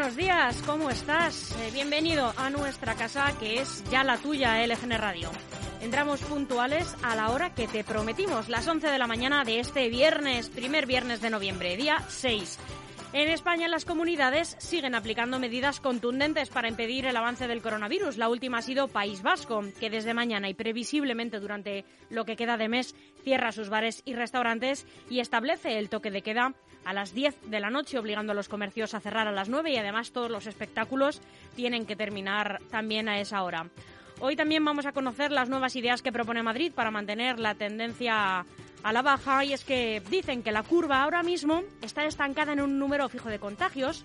Buenos días, ¿cómo estás? Eh, bienvenido a nuestra casa que es ya la tuya, LGN Radio. Entramos puntuales a la hora que te prometimos, las 11 de la mañana de este viernes, primer viernes de noviembre, día 6. En España las comunidades siguen aplicando medidas contundentes para impedir el avance del coronavirus. La última ha sido País Vasco, que desde mañana y previsiblemente durante lo que queda de mes cierra sus bares y restaurantes y establece el toque de queda a las 10 de la noche, obligando a los comercios a cerrar a las 9 y además todos los espectáculos tienen que terminar también a esa hora. Hoy también vamos a conocer las nuevas ideas que propone Madrid para mantener la tendencia a la baja y es que dicen que la curva ahora mismo está estancada en un número fijo de contagios,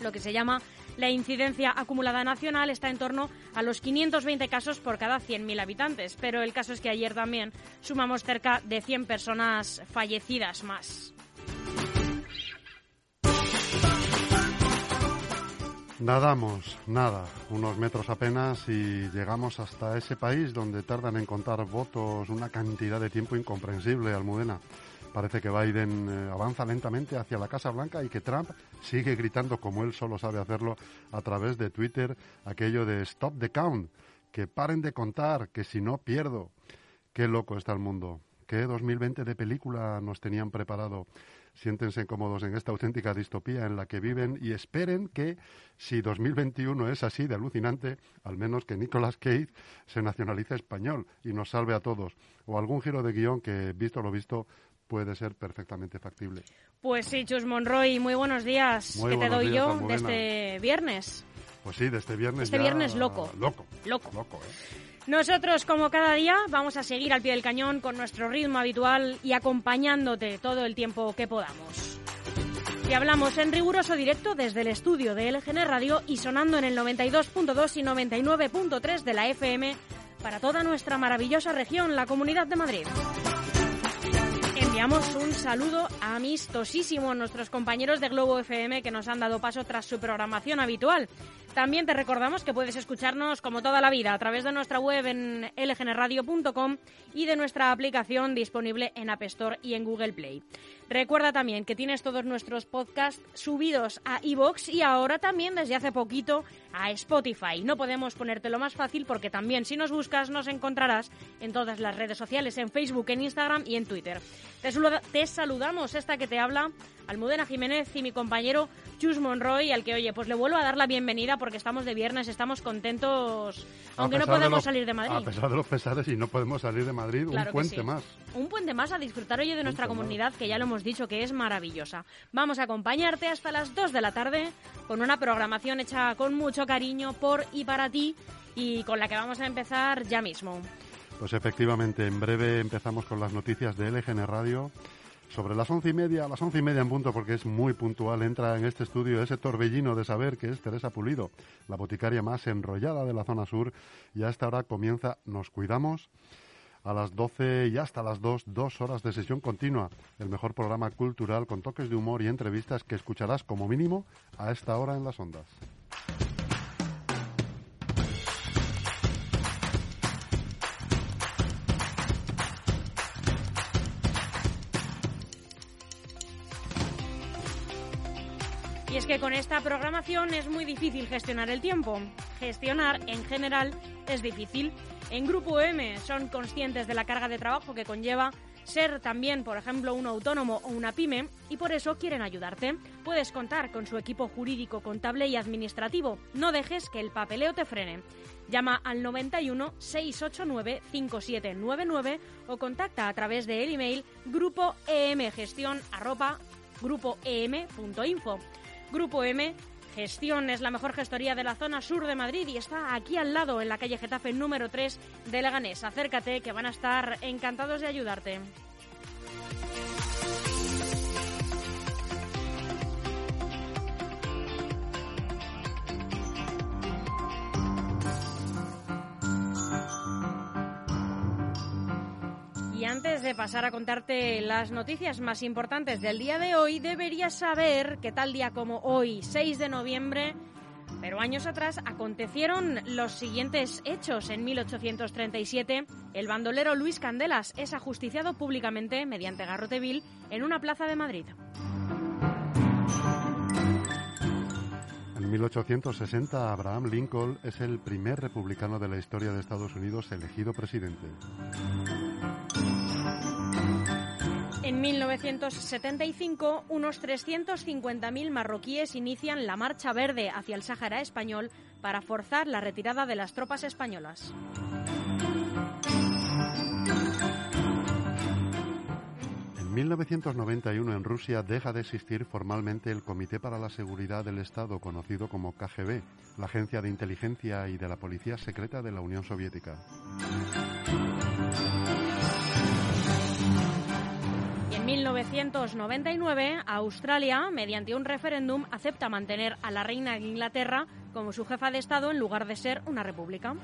lo que se llama la incidencia acumulada nacional está en torno a los 520 casos por cada 100.000 habitantes, pero el caso es que ayer también sumamos cerca de 100 personas fallecidas más. Nadamos, nada, unos metros apenas y llegamos hasta ese país donde tardan en contar votos una cantidad de tiempo incomprensible, Almudena. Parece que Biden eh, avanza lentamente hacia la Casa Blanca y que Trump sigue gritando como él solo sabe hacerlo a través de Twitter aquello de Stop the Count, que paren de contar, que si no pierdo. Qué loco está el mundo. ¿Qué 2020 de película nos tenían preparado? Siéntense cómodos en esta auténtica distopía en la que viven y esperen que, si 2021 es así de alucinante, al menos que Nicolas Cage se nacionalice español y nos salve a todos. O algún giro de guion que, visto lo visto, puede ser perfectamente factible. Pues sí, Chus Monroy, muy buenos días. Muy ¿Qué te doy días, yo Almudena. de este viernes? Pues sí, de este viernes Este ya- viernes loco. Loco. Loco. Loco, ¿eh? Nosotros, como cada día, vamos a seguir al pie del cañón con nuestro ritmo habitual y acompañándote todo el tiempo que podamos. Y hablamos en riguroso directo desde el estudio de LGN Radio y sonando en el 92.2 y 99.3 de la FM para toda nuestra maravillosa región, la Comunidad de Madrid. Enviamos un saludo amistosísimo a nuestros compañeros de Globo FM que nos han dado paso tras su programación habitual. También te recordamos que puedes escucharnos como toda la vida a través de nuestra web en lgnradio.com y de nuestra aplicación disponible en App Store y en Google Play. Recuerda también que tienes todos nuestros podcasts subidos a iVoox y ahora también desde hace poquito a Spotify. No podemos ponértelo más fácil porque también si nos buscas nos encontrarás en todas las redes sociales, en Facebook, en Instagram y en Twitter. Te, saluda- te saludamos, esta que te habla, Almudena Jiménez y mi compañero Chus Monroy, al que, oye, pues le vuelvo a dar la bienvenida porque estamos de viernes, estamos contentos, aunque no de podemos los- salir de Madrid. A pesar de los pesares y no podemos salir de Madrid, Claro un puente sí. más. Un puente más a disfrutar hoy de nuestra más. comunidad, que ya lo hemos dicho que es maravillosa. Vamos a acompañarte hasta las 2 de la tarde con una programación hecha con mucho cariño por y para ti y con la que vamos a empezar ya mismo. Pues efectivamente, en breve empezamos con las noticias de LGN Radio. Sobre las once y media, a las once y media en punto, porque es muy puntual, entra en este estudio ese torbellino de saber que es Teresa Pulido, la boticaria más enrollada de la zona sur, y a esta hora comienza Nos Cuidamos. A las 12 y hasta las 2, dos horas de sesión continua. El mejor programa cultural con toques de humor y entrevistas que escucharás como mínimo a esta hora en las ondas. Y es que con esta programación es muy difícil gestionar el tiempo. Gestionar, en general, es difícil. En Grupo M son conscientes de la carga de trabajo que conlleva ser también, por ejemplo, un autónomo o una pyme y por eso quieren ayudarte. Puedes contar con su equipo jurídico, contable y administrativo. No dejes que el papeleo te frene. Llama al 91 689 5799 o contacta a través del email grupo grupoem.info. Grupo M Gestión es la mejor gestoría de la zona sur de Madrid y está aquí al lado, en la calle Getafe número 3 de Leganés. Acércate, que van a estar encantados de ayudarte. De pasar a contarte las noticias más importantes del día de hoy, deberías saber que tal día como hoy, 6 de noviembre, pero años atrás acontecieron los siguientes hechos. En 1837, el bandolero Luis Candelas es ajusticiado públicamente mediante garrote vil en una plaza de Madrid. En 1860, Abraham Lincoln es el primer republicano de la historia de Estados Unidos elegido presidente. En 1975, unos 350.000 marroquíes inician la Marcha Verde hacia el Sáhara español para forzar la retirada de las tropas españolas. En 1991 en Rusia deja de existir formalmente el Comité para la Seguridad del Estado, conocido como KGB, la agencia de inteligencia y de la policía secreta de la Unión Soviética. 1999, Australia, mediante un referéndum, acepta mantener a la reina de Inglaterra como su jefa de Estado en lugar de ser una república.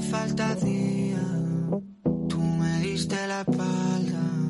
Falta hacía. Tú me diste la espalda.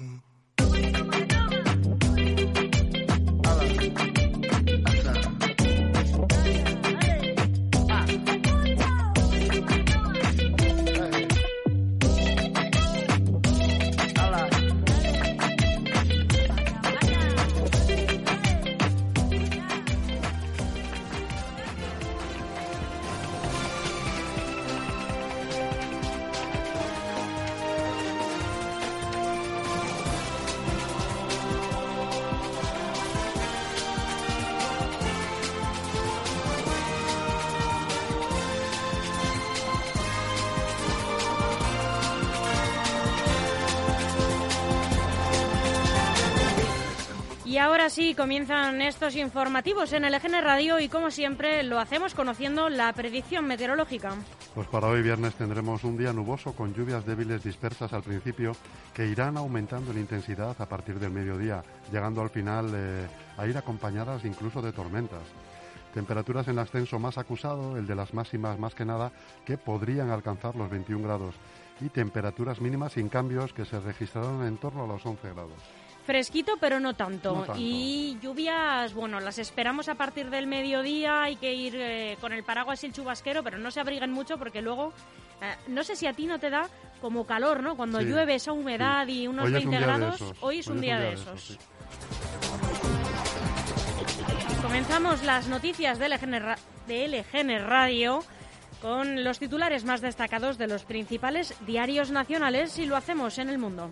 Y ahora sí, comienzan estos informativos en el EGN Radio y como siempre lo hacemos conociendo la predicción meteorológica. Pues para hoy viernes tendremos un día nuboso con lluvias débiles dispersas al principio que irán aumentando en intensidad a partir del mediodía, llegando al final eh, a ir acompañadas incluso de tormentas. Temperaturas en ascenso más acusado, el de las máximas más que nada, que podrían alcanzar los 21 grados. Y temperaturas mínimas sin cambios que se registraron en torno a los 11 grados. Fresquito, pero no tanto. No tanto. Y lluvias, bueno, las esperamos a partir del mediodía. Hay que ir eh, con el paraguas y el chubasquero, pero no se abriguen mucho porque luego, eh, no sé si a ti no te da como calor, ¿no? Cuando Sí, llueve esa humedad sí. y unos Hoy es un 20 día de grados. Hoy es un día de esos, esos. sí. Comenzamos las noticias de LGN, de LGN Radio con los titulares más destacados de los principales diarios nacionales y lo hacemos en el mundo.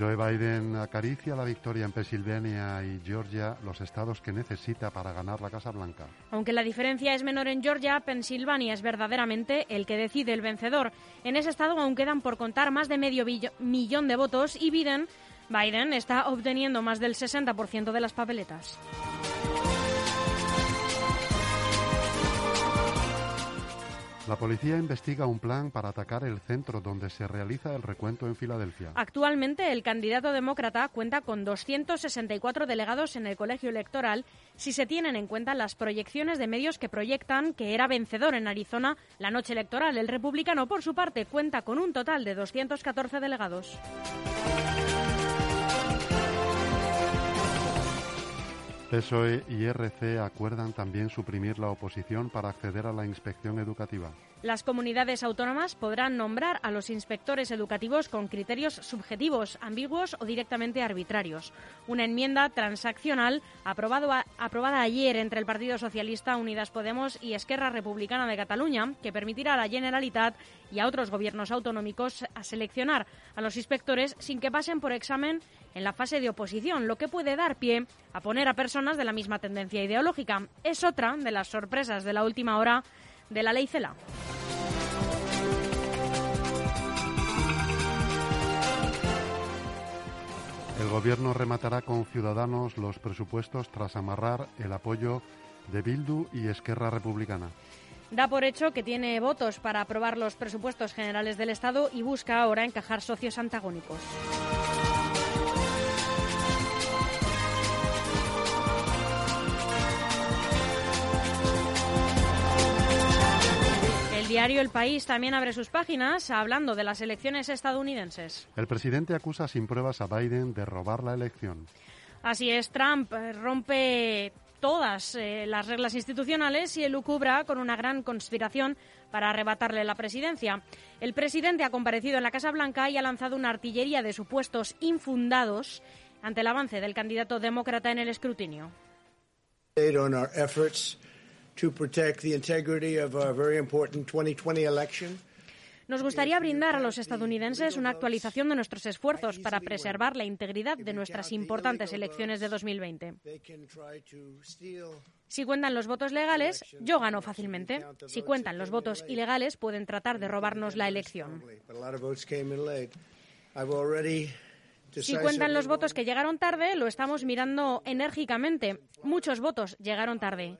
Joe Biden acaricia la victoria en Pensilvania y Georgia, los estados que necesita para ganar la Casa Blanca. Aunque la diferencia es menor en Georgia, Pensilvania es verdaderamente el que decide el vencedor. En ese estado aún quedan por contar más de medio millón de votos y Biden, Biden está obteniendo más del 60% de las papeletas. La policía investiga un plan para atacar el centro donde se realiza el recuento en Filadelfia. Actualmente, el candidato demócrata cuenta con 264 delegados en el colegio electoral si se tienen en cuenta las proyecciones de medios que proyectan que era vencedor en Arizona la noche electoral. El republicano, por su parte, cuenta con un total de 214 delegados. PSOE y RC acuerdan también suprimir la oposición para acceder a la inspección educativa. Las comunidades autónomas podrán nombrar a los inspectores educativos con criterios subjetivos, ambiguos o directamente arbitrarios. Una enmienda transaccional aprobada ayer entre el Partido Socialista, Unidas Podemos y Esquerra Republicana de Cataluña, que permitirá a la Generalitat y a otros gobiernos autonómicos a seleccionar a los inspectores sin que pasen por examen en la fase de oposición, lo que puede dar pie a poner a personas de la misma tendencia ideológica. Es otra de las sorpresas de la última hora de la ley CELA. El gobierno rematará con Ciudadanos los presupuestos tras amarrar el apoyo de Bildu y Esquerra Republicana. Da por hecho que tiene votos para aprobar los presupuestos generales del Estado y busca ahora encajar socios antagónicos. Diario El País también abre sus páginas hablando de las elecciones estadounidenses. El presidente acusa sin pruebas a Biden de robar la elección. Así es, Trump eh, rompe todas eh, las reglas institucionales y elucubra con una gran conspiración para arrebatarle la presidencia. El presidente ha comparecido en la Casa Blanca y ha lanzado una artillería de supuestos infundados ante el avance del candidato demócrata en el escrutinio. Our to protect the integrity of a very important 2020 election. Nos gustaría brindar a los estadounidenses una actualización de nuestros esfuerzos para preservar la integridad de nuestras importantes elecciones de 2020. They can try to steal Si cuentan los votos legales, yo gano fácilmente. Si cuentan los votos ilegales, pueden tratar de robarnos la elección. Si cuentan los votos que llegaron tarde, lo estamos mirando enérgicamente. Muchos votos llegaron tarde.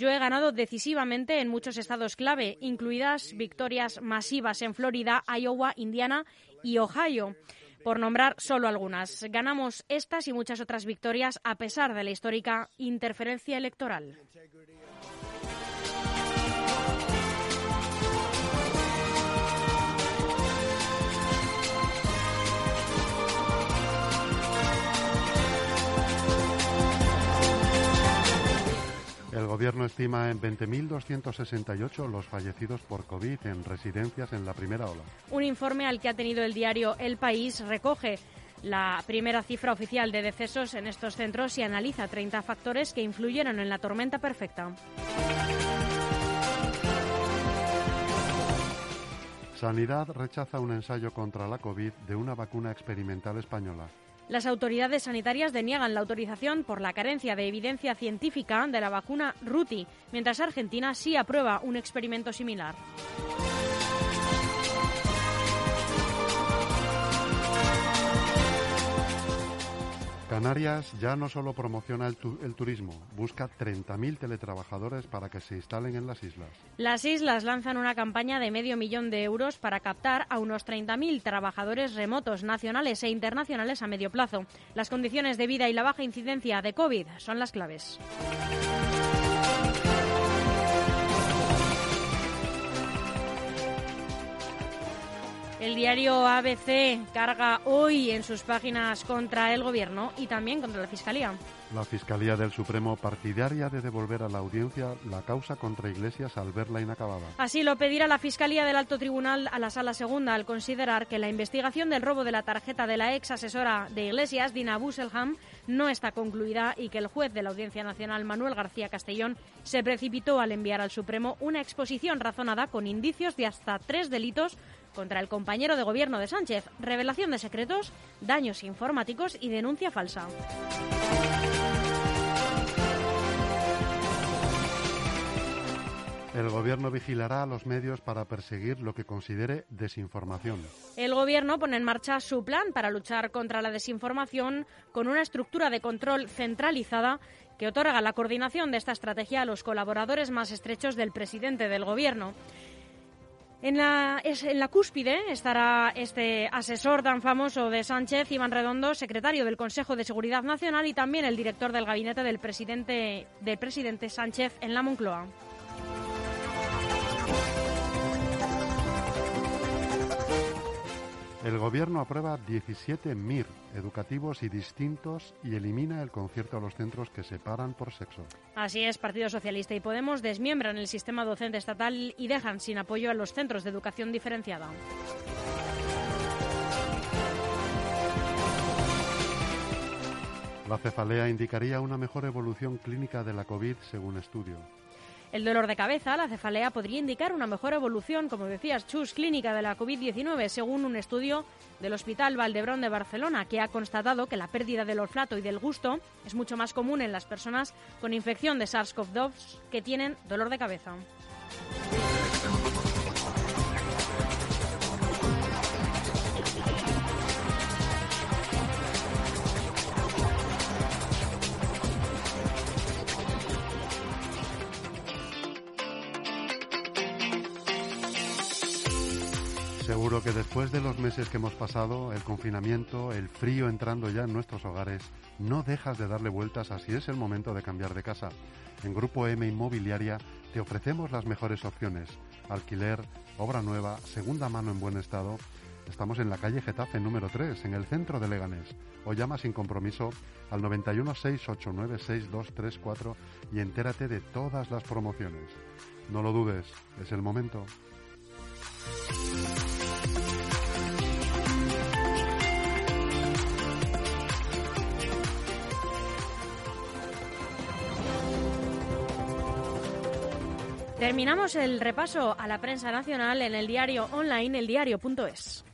Yo he ganado decisivamente en muchos estados clave, incluidas victorias masivas en Florida, Iowa, Indiana y Ohio, por nombrar solo algunas. Ganamos estas y muchas otras victorias a pesar de la histórica interferencia electoral. El gobierno estima en 20.268 los fallecidos por COVID en residencias en la primera ola. Un informe al que ha tenido el diario El País recoge la primera cifra oficial de decesos en estos centros y analiza 30 factores que influyeron en la tormenta perfecta. Sanidad rechaza un ensayo contra la COVID de una vacuna experimental española. Las autoridades sanitarias deniegan la autorización por la carencia de evidencia científica de la vacuna Ruti, mientras Argentina sí aprueba un experimento similar. Canarias ya no solo promociona el, tu- el turismo, busca 30.000 teletrabajadores para que se instalen en las islas. Las islas lanzan una campaña de medio millón de euros para captar a unos 30.000 trabajadores remotos nacionales e internacionales a medio plazo. Las condiciones de vida y la baja incidencia de COVID son las claves. El diario ABC carga hoy en sus páginas contra el Gobierno y también contra la Fiscalía. La Fiscalía del Supremo partidaria de devolver a la audiencia la causa contra Iglesias al verla inacabada. Así lo pedirá la Fiscalía del Alto Tribunal a la Sala Segunda al considerar que la investigación del robo de la tarjeta de la ex asesora de Iglesias, Dina Busselham, no está concluida y que el juez de la Audiencia Nacional, Manuel García Castellón, se precipitó al enviar al Supremo una exposición razonada con indicios de hasta tres delitos contra el compañero de gobierno de Sánchez, revelación de secretos, daños informáticos y denuncia falsa. El Gobierno vigilará a los medios para perseguir lo que considere desinformación. El Gobierno pone en marcha su plan para luchar contra la desinformación con una estructura de control centralizada que otorga la coordinación de esta estrategia a los colaboradores más estrechos del presidente del Gobierno. En la, en la cúspide estará este asesor tan famoso de Sánchez, Iván Redondo, secretario del Consejo de Seguridad Nacional y también el director del gabinete del presidente, del presidente Sánchez en la Moncloa. El Gobierno aprueba 17 MIR educativos y distintos y elimina el concierto a los centros que separan por sexo. Así es, Partido Socialista y Podemos desmiembran el sistema docente estatal y dejan sin apoyo a los centros de educación diferenciada. La cefalea indicaría una mejor evolución clínica de la COVID según estudio. El dolor de cabeza, la cefalea, podría indicar una mejor evolución, como decías, Chus, clínica de la COVID-19, según un estudio del Hospital Valdebrón de Barcelona, que ha constatado que la pérdida del olfato y del gusto es mucho más común en las personas con infección de SARS-CoV-2 que tienen dolor de cabeza. Seguro que después de los meses que hemos pasado, el confinamiento, el frío entrando ya en nuestros hogares, no dejas de darle vueltas a si es el momento de cambiar de casa. En Grupo M Inmobiliaria te ofrecemos las mejores opciones. Alquiler, obra nueva, segunda mano en buen estado. Estamos en la calle Getafe número 3, en el centro de Leganés. O llama sin compromiso al 91 689 6234 y entérate de todas las promociones. No lo dudes, es el momento. Terminamos el repaso a la prensa nacional en el diario online eldiario.es.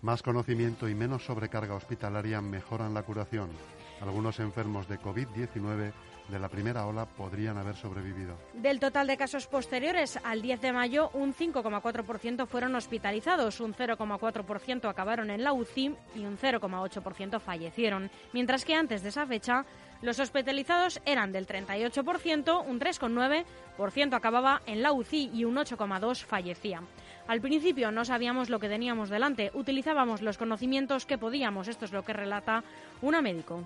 Más conocimiento y menos sobrecarga hospitalaria mejoran la curación. Algunos enfermos de COVID-19 de la primera ola podrían haber sobrevivido. Del total de casos posteriores al 10 de mayo, un 5,4% fueron hospitalizados, un 0,4% acabaron en la UCI y un 0,8% fallecieron, mientras que antes de esa fecha los hospitalizados eran del 38%, un 3,9% acababa en la UCI y un 8,2% fallecía. Al principio no sabíamos lo que teníamos delante, utilizábamos los conocimientos que podíamos, esto es lo que relata una médico.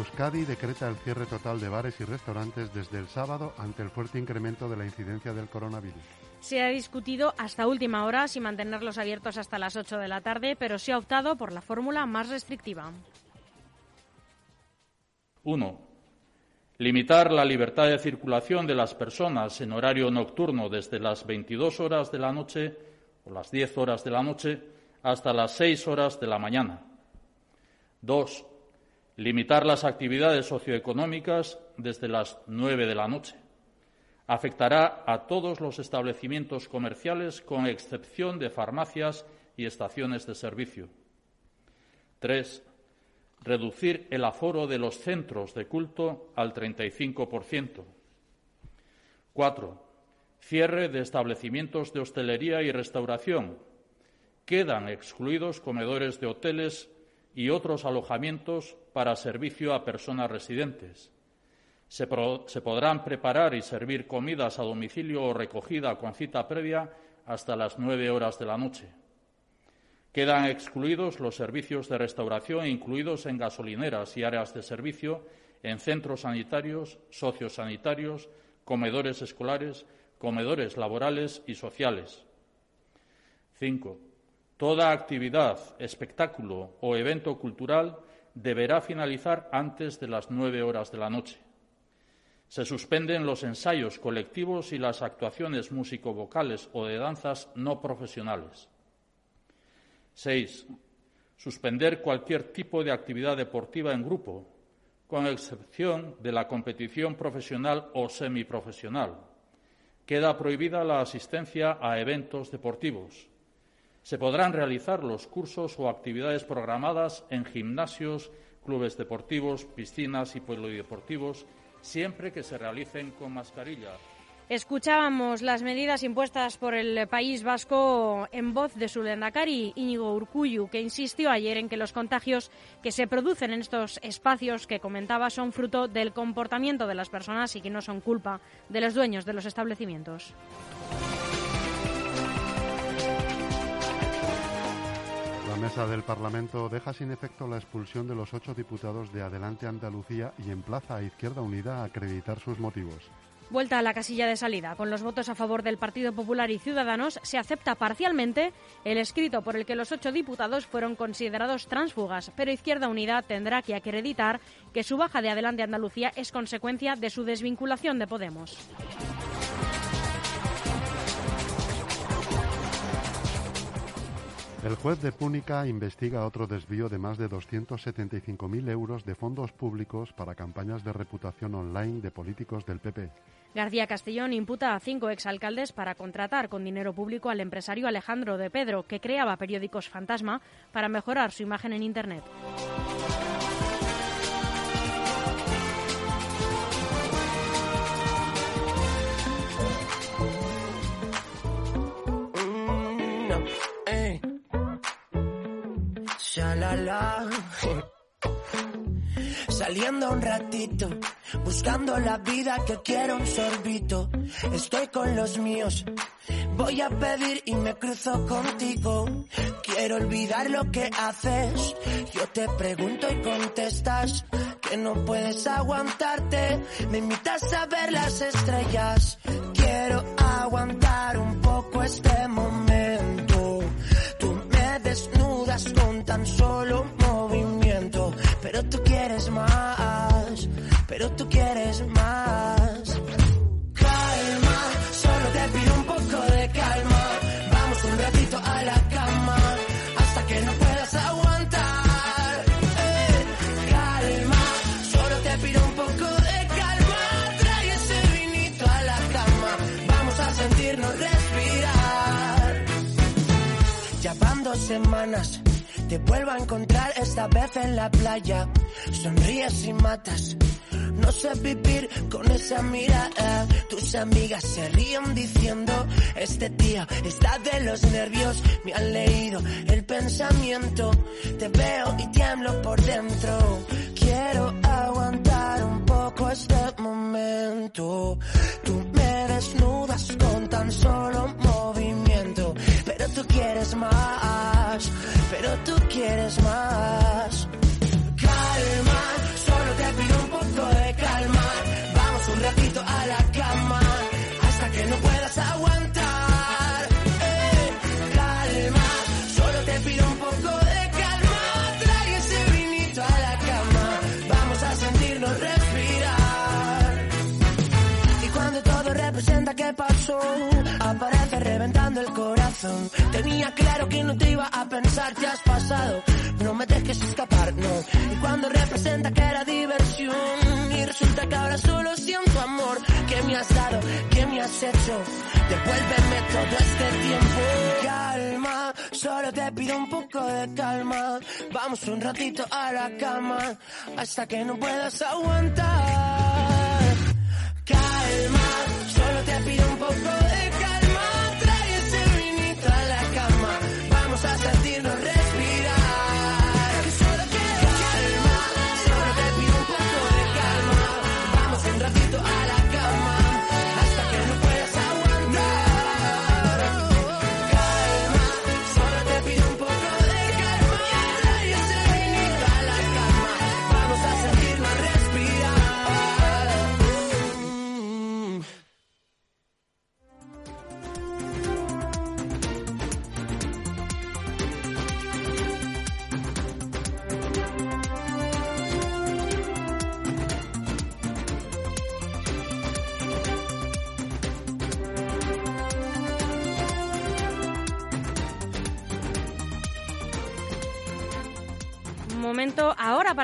Euskadi decreta el cierre total de bares y restaurantes desde el sábado ante el fuerte incremento de la incidencia del coronavirus. Se ha discutido hasta última hora si mantenerlos abiertos hasta las 8 de la tarde, pero se ha optado por la fórmula más restrictiva. 1. Limitar la libertad de circulación de las personas en horario nocturno desde las 22 horas de la noche o las 10 horas de la noche hasta las 6 horas de la mañana. 2. Limitar las actividades socioeconómicas desde las 9 de la noche. Afectará a todos los establecimientos comerciales con excepción de farmacias y estaciones de servicio. 3 reducir el aforo de los centros de culto al 35%. Cuatro, cierre de establecimientos de hostelería y restauración. Quedan excluidos comedores de hoteles y otros alojamientos para servicio a personas residentes. Se, podrán preparar y servir comidas a domicilio o recogida con cita previa hasta las nueve horas de la noche. Quedan excluidos los servicios de restauración incluidos en gasolineras y áreas de servicio, en centros sanitarios, sociosanitarios, comedores escolares, comedores laborales y sociales. Cinco. Toda actividad, espectáculo o evento cultural deberá finalizar antes de las nueve horas de la noche. Se suspenden los ensayos colectivos y las actuaciones músico-vocales o de danzas no profesionales. Seis. Suspender cualquier tipo de actividad deportiva en grupo, con excepción de la competición profesional o semiprofesional. Queda prohibida la asistencia a eventos deportivos. Se podrán realizar los cursos o actividades programadas en gimnasios, clubes deportivos, piscinas y polideportivos, siempre que se realicen con mascarilla. Escuchábamos las medidas impuestas por el País Vasco en voz de su lendakari, Íñigo Urcuyu, que insistió ayer en que los contagios que se producen en estos espacios que comentaba son fruto del comportamiento de las personas y que no son culpa de los dueños de los establecimientos. Mesa del Parlamento deja sin efecto la expulsión de los ocho diputados de Adelante Andalucía y emplaza a Izquierda Unida a acreditar sus motivos. Vuelta a la casilla de salida. Con los votos a favor del Partido Popular y Ciudadanos se acepta parcialmente el escrito por el que los ocho diputados fueron considerados transfugas, pero Izquierda Unida tendrá que acreditar que su baja de Adelante Andalucía es consecuencia de su desvinculación de Podemos. El juez de Púnica investiga otro desvío de más de 275.000 euros de fondos públicos para campañas de reputación online de políticos del PP. García Castellón imputa a cinco exalcaldes para contratar con dinero público al empresario Alejandro de Pedro, que creaba periódicos fantasma para mejorar su imagen en Internet. Saliendo un ratito, buscando la vida que quiero un sorbito. Estoy con los míos, voy a pedir y me cruzo contigo. Quiero olvidar lo que haces. Yo te pregunto y contestas que no puedes aguantarte. Me invitas a ver las estrellas. Quiero aguantar un poco este momento. Desnudas con tan solo movimiento, pero tú quieres más, pero tú quieres más. Te vuelvo a encontrar esta vez en la playa. Sonríes y matas. No sé vivir con esa mirada. Tus amigas se ríen diciendo, este tío está de los nervios. Me han leído el pensamiento. Te veo y tiemblo por dentro. Quiero aguantar un poco este momento. Tú me desnudas con tan solo Tú quieres más. Calma, solo te pido un poco de calma. Vamos un ratito a la cama hasta que no puedas aguantar. Eh, calma, solo te pido un poco de calma. Trae ese vinito a la cama. Vamos a sentirnos respirar. Y cuando todo representa que pasó, aparece reventando el corazón. Tenía claro que no te iba a pensar, has pasado. No me dejes escapar, no. Y cuando representa que era diversión, y resulta que ahora solo siento amor. ¿Qué me has dado? ¿Qué me has hecho? Devuélveme todo este tiempo. Calma, solo te pido un poco de calma. Vamos un ratito a la cama, hasta que no puedas aguantar. Calma, solo te pido un poco de Momento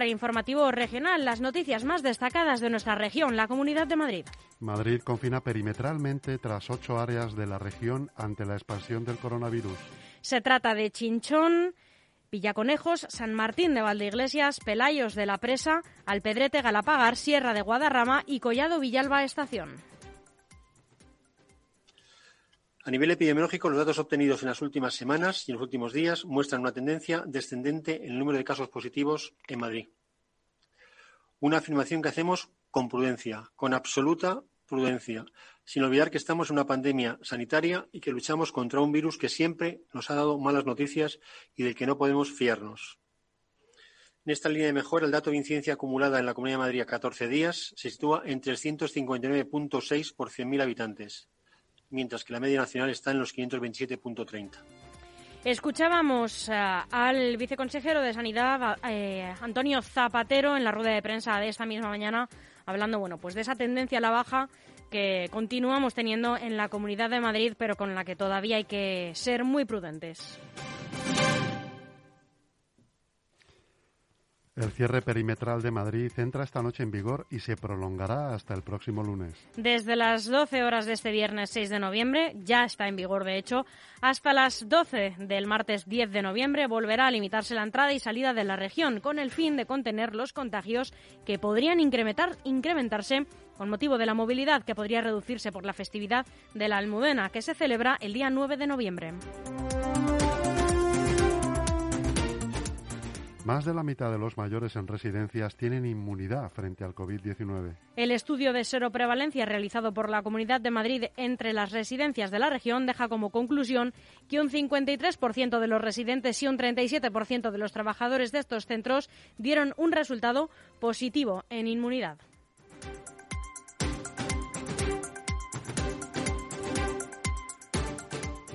informativo regional, las noticias más destacadas de nuestra región, la Comunidad de Madrid. Madrid confina perimetralmente tras ocho áreas de la región ante la expansión del coronavirus. Se trata de Chinchón, Villaconejos, San Martín de Valdeiglesias, Pelayos de la Presa, Alpedrete, Galapagar, Sierra de Guadarrama y Collado Villalba Estación. A nivel epidemiológico, los datos obtenidos en las últimas semanas y en los últimos días muestran una tendencia descendente en el número de casos positivos en Madrid. Una afirmación que hacemos con prudencia, con absoluta prudencia, sin olvidar que estamos en una pandemia sanitaria y que luchamos contra un virus que siempre nos ha dado malas noticias y del que no podemos fiarnos. En esta línea de mejora, el dato de incidencia acumulada en la Comunidad de Madrid a 14 días se sitúa en 359.6 por 100.000 habitantes, mientras que la media nacional está en los 527.30. Escuchábamos uh, al viceconsejero de Sanidad, eh, Antonio Zapatero, en la rueda de prensa de esta misma mañana, hablando bueno, pues de esa tendencia a la baja que continuamos teniendo en la Comunidad de Madrid, pero con la que todavía hay que ser muy prudentes. El cierre perimetral de Madrid entra esta noche en vigor y se prolongará hasta el próximo lunes. Desde las 12 horas de este viernes 6 de noviembre, ya está en vigor de hecho, hasta las 12 del martes 10 de noviembre volverá a limitarse la entrada y salida de la región con el fin de contener los contagios que podrían incrementar, incrementarse con motivo de la movilidad que podría reducirse por la festividad de la Almudena, que se celebra el día 9 de noviembre. Más de la mitad de los mayores en residencias tienen inmunidad frente al COVID-19. El estudio de seroprevalencia realizado por la Comunidad de Madrid entre las residencias de la región deja como conclusión que un 53% de los residentes y un 37% de los trabajadores de estos centros dieron un resultado positivo en inmunidad.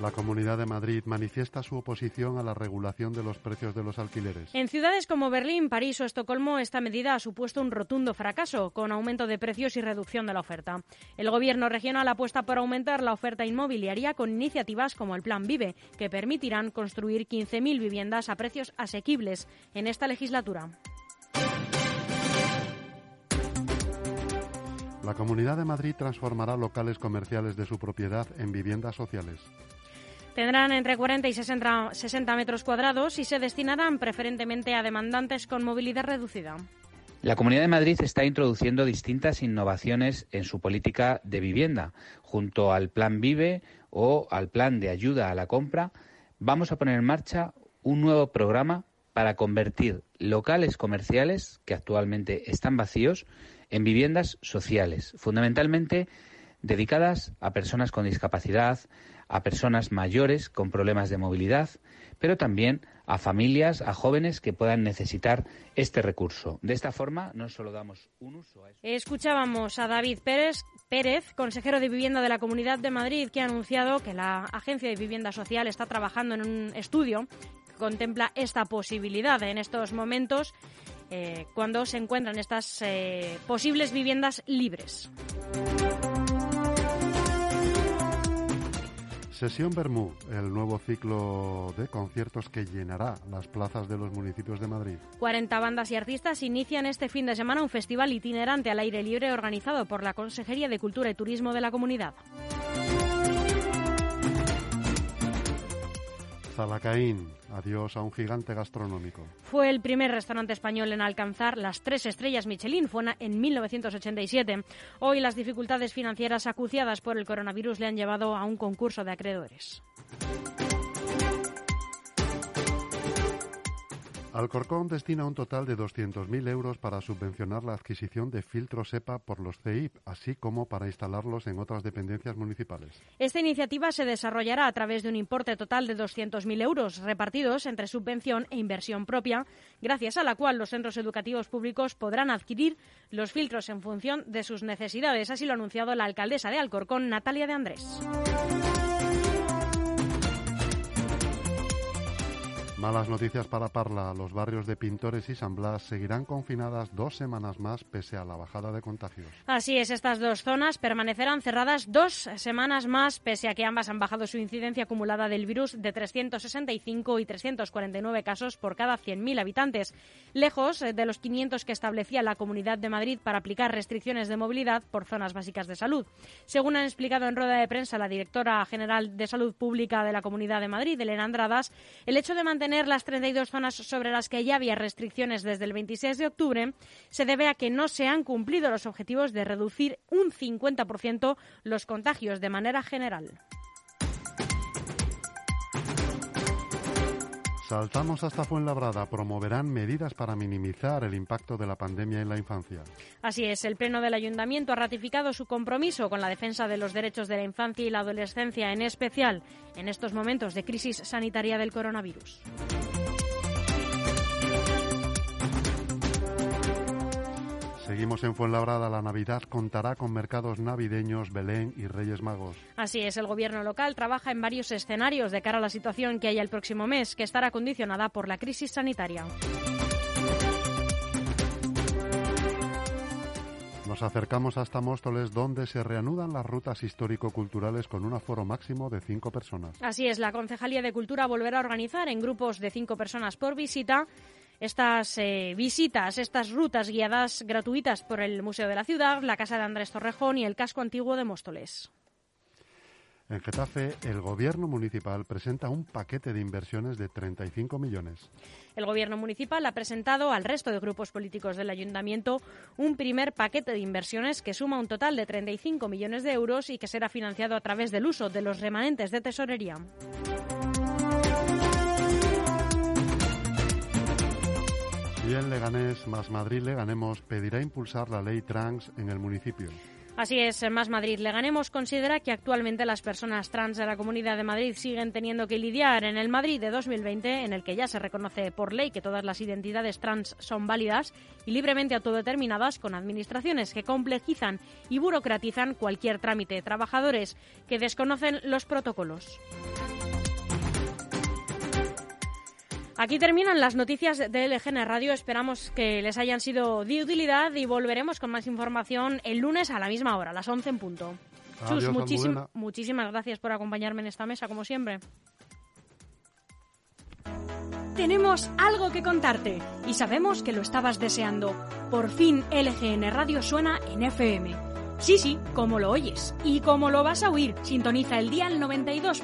La Comunidad de Madrid manifiesta su oposición a la regulación de los precios de los alquileres. En ciudades como Berlín, París o Estocolmo, esta medida ha supuesto un rotundo fracaso, con aumento de precios y reducción de la oferta. El Gobierno regional apuesta por aumentar la oferta inmobiliaria con iniciativas como el Plan Vive, que permitirán construir 15.000 viviendas a precios asequibles en esta legislatura. La Comunidad de Madrid transformará locales comerciales de su propiedad en viviendas sociales. Tendrán entre 40 y 60, 60 metros cuadrados y se destinarán preferentemente a demandantes con movilidad reducida. La Comunidad de Madrid está introduciendo distintas innovaciones en su política de vivienda. Junto al Plan Vive o al Plan de Ayuda a la Compra, vamos a poner en marcha un nuevo programa para convertir locales comerciales que actualmente están vacíos en viviendas sociales, fundamentalmente dedicadas a personas con discapacidad, a personas mayores con problemas de movilidad, pero también a familias, a jóvenes que puedan necesitar este recurso. De esta forma, no solo damos un uso a eso. Escuchábamos a David Pérez, Pérez, consejero de Vivienda de la Comunidad de Madrid, que ha anunciado que la Agencia de Vivienda Social está trabajando en un estudio que contempla esta posibilidad en estos momentos eh, cuando se encuentran estas eh, posibles viviendas libres. Sesión Bermú, el nuevo ciclo de conciertos que llenará las plazas de los municipios de Madrid. 40 bandas y artistas inician este fin de semana un festival itinerante al aire libre organizado por la Consejería de Cultura y Turismo de la comunidad. Zalacaín, adiós a un gigante gastronómico. Fue el primer restaurante español en alcanzar las tres estrellas Michelin, fue en 1987. Hoy las dificultades financieras acuciadas por el coronavirus le han llevado a un concurso de acreedores. Alcorcón destina un total de 200.000 euros para subvencionar la adquisición de filtros EPA por los CEIP, así como para instalarlos en otras dependencias municipales. Esta iniciativa se desarrollará a través de un importe total de 200.000 euros repartidos entre subvención e inversión propia, gracias a la cual los centros educativos públicos podrán adquirir los filtros en función de sus necesidades. Así lo ha anunciado la alcaldesa de Alcorcón, Natalia de Andrés. Malas noticias para Parla. Los barrios de Pintores y San Blas seguirán confinadas dos semanas más pese a la bajada de contagios. Así es, estas dos zonas permanecerán cerradas dos semanas más pese a que ambas han bajado su incidencia acumulada del virus de 365 y 349 casos por cada 100.000 habitantes, lejos de los 500 que establecía la Comunidad de Madrid para aplicar restricciones de movilidad por zonas básicas de salud. Según han explicado en rueda de prensa la directora general de Salud Pública de la Comunidad de Madrid, Elena Andradas, el hecho de mantener las 32 zonas sobre las que ya había restricciones desde el 26 de octubre se debe a que no se han cumplido los objetivos de reducir un 50% los contagios de manera general. Saltamos hasta Fuenlabrada. Promoverán medidas para minimizar el impacto de la pandemia en la infancia. Así es, el Pleno del Ayuntamiento ha ratificado su compromiso con la defensa de los derechos de la infancia y la adolescencia, en especial en estos momentos de crisis sanitaria del coronavirus. Seguimos en Fuenlabrada. La Navidad contará con mercados navideños, Belén y Reyes Magos. Así es, el gobierno local trabaja en varios escenarios de cara a la situación que haya el próximo mes, que estará condicionada por la crisis sanitaria. Nos acercamos hasta Móstoles, donde se reanudan las rutas histórico-culturales con un aforo máximo de cinco personas. Así es, la Concejalía de Cultura volverá a organizar en grupos de cinco personas por visita estas eh, visitas, estas rutas guiadas gratuitas por el Museo de la Ciudad, la Casa de Andrés Torrejón y el casco antiguo de Móstoles. En Getafe, el Gobierno municipal presenta un paquete de inversiones de 35 millones. El Gobierno municipal ha presentado al resto de grupos políticos del Ayuntamiento un primer paquete de inversiones que suma un total de 35 millones de euros y que será financiado a través del uso de los remanentes de tesorería. Y en Leganés, Más Madrid Leganemos pedirá impulsar la ley trans en el municipio. Así es, Más Madrid Leganemos considera que actualmente las personas trans de la Comunidad de Madrid siguen teniendo que lidiar en el Madrid de 2020, en el que ya se reconoce por ley que todas las identidades trans son válidas y libremente autodeterminadas, con administraciones que complejizan y burocratizan cualquier trámite, trabajadores que desconocen los protocolos. Aquí terminan las noticias de LGN Radio. Esperamos que les hayan sido de utilidad y volveremos con más información el lunes a la misma hora, a las 11 en punto. Adiós, Chus, muchísim- muchísimas gracias por acompañarme en esta mesa, como siempre. Tenemos algo que contarte y sabemos que lo estabas deseando. Por fin LGN Radio suena en FM. Sí, sí, como lo oyes y como lo vas a oír. Sintoniza el día 92.